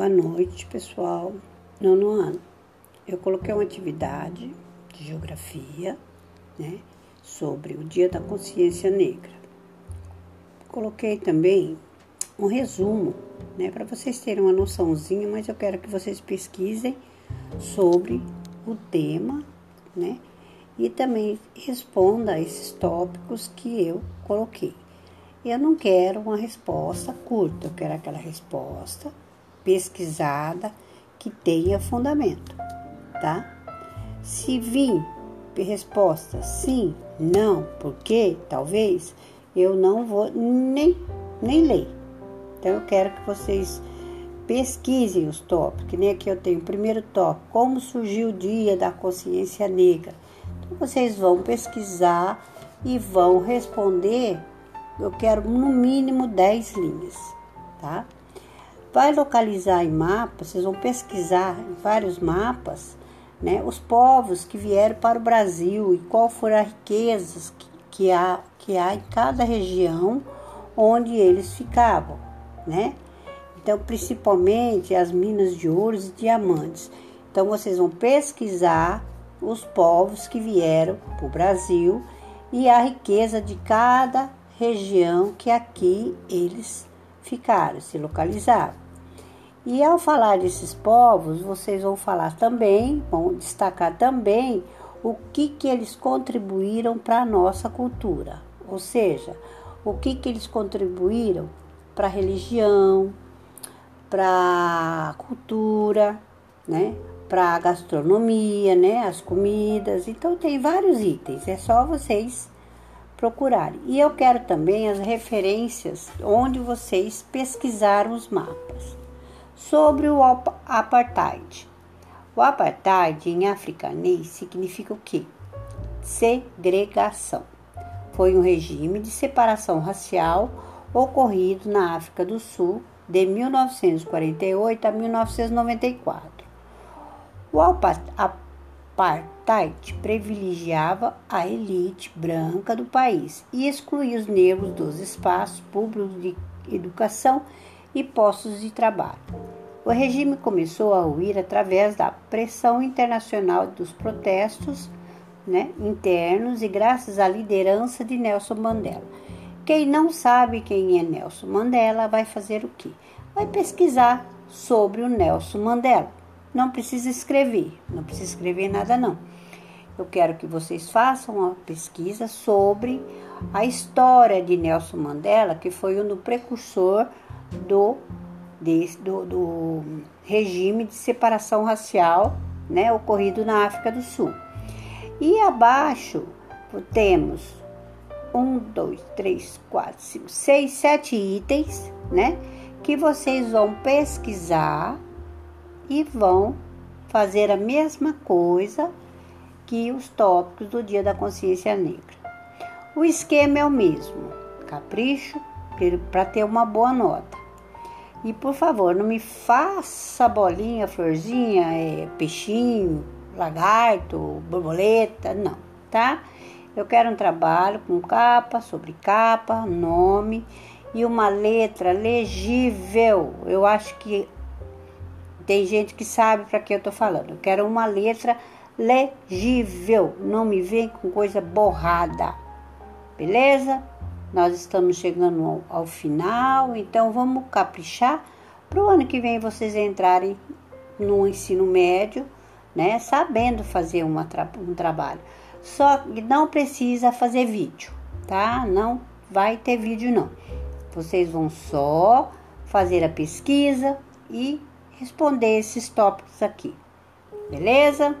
Boa noite, pessoal. Nono ano. Eu coloquei uma atividade de geografia, né, sobre o Dia da Consciência Negra. Coloquei também um resumo, né, para vocês terem uma noçãozinha, mas eu quero que vocês pesquisem sobre o tema, né, e também responda a esses tópicos que eu coloquei. Eu não quero uma resposta curta, eu quero aquela resposta pesquisada que tenha fundamento, tá? Se vir resposta sim, não, porque talvez eu não vou nem nem ler. Então eu quero que vocês pesquisem os tópicos, que nem aqui eu tenho o primeiro tópico, como surgiu o dia da consciência negra. Então vocês vão pesquisar e vão responder, eu quero no mínimo 10 linhas, tá? Vai localizar em mapas, vocês vão pesquisar em vários mapas, né, os povos que vieram para o Brasil e qual foram as riquezas que, que, há, que há em cada região onde eles ficavam, né? Então, principalmente as minas de ouro e diamantes. Então, vocês vão pesquisar os povos que vieram para o Brasil e a riqueza de cada região que aqui eles ficaram, se localizaram. E ao falar desses povos, vocês vão falar também, vão destacar também o que, que eles contribuíram para a nossa cultura. Ou seja, o que, que eles contribuíram para a religião, para a cultura, né? para a gastronomia, né? as comidas. Então tem vários itens, é só vocês procurarem. E eu quero também as referências onde vocês pesquisaram os mapas sobre o apartheid. O apartheid em africanês significa o quê? Segregação. Foi um regime de separação racial ocorrido na África do Sul de 1948 a 1994. O apartheid privilegiava a elite branca do país e excluía os negros dos espaços públicos de educação e postos de trabalho. O regime começou a ruir através da pressão internacional dos protestos né, internos e graças à liderança de Nelson Mandela. Quem não sabe quem é Nelson Mandela vai fazer o quê? Vai pesquisar sobre o Nelson Mandela. Não precisa escrever, não precisa escrever nada não. Eu quero que vocês façam uma pesquisa sobre a história de Nelson Mandela, que foi um precursor do, do, do regime de separação racial né, ocorrido na África do Sul. E abaixo temos um, dois, três, quatro, cinco, seis, sete itens, né? Que vocês vão pesquisar e vão fazer a mesma coisa que os tópicos do Dia da Consciência Negra. O esquema é o mesmo: capricho para ter uma boa nota. E por favor, não me faça bolinha, florzinha, é, peixinho, lagarto, borboleta, não, tá? Eu quero um trabalho com capa, sobre capa, nome e uma letra legível. Eu acho que tem gente que sabe para que eu tô falando. Eu quero uma letra legível. Não me vem com coisa borrada. Beleza? Nós estamos chegando ao, ao final, então vamos caprichar para o ano que vem vocês entrarem no ensino médio, né, sabendo fazer uma um trabalho. Só que não precisa fazer vídeo, tá? Não vai ter vídeo não. Vocês vão só fazer a pesquisa e responder esses tópicos aqui. Beleza?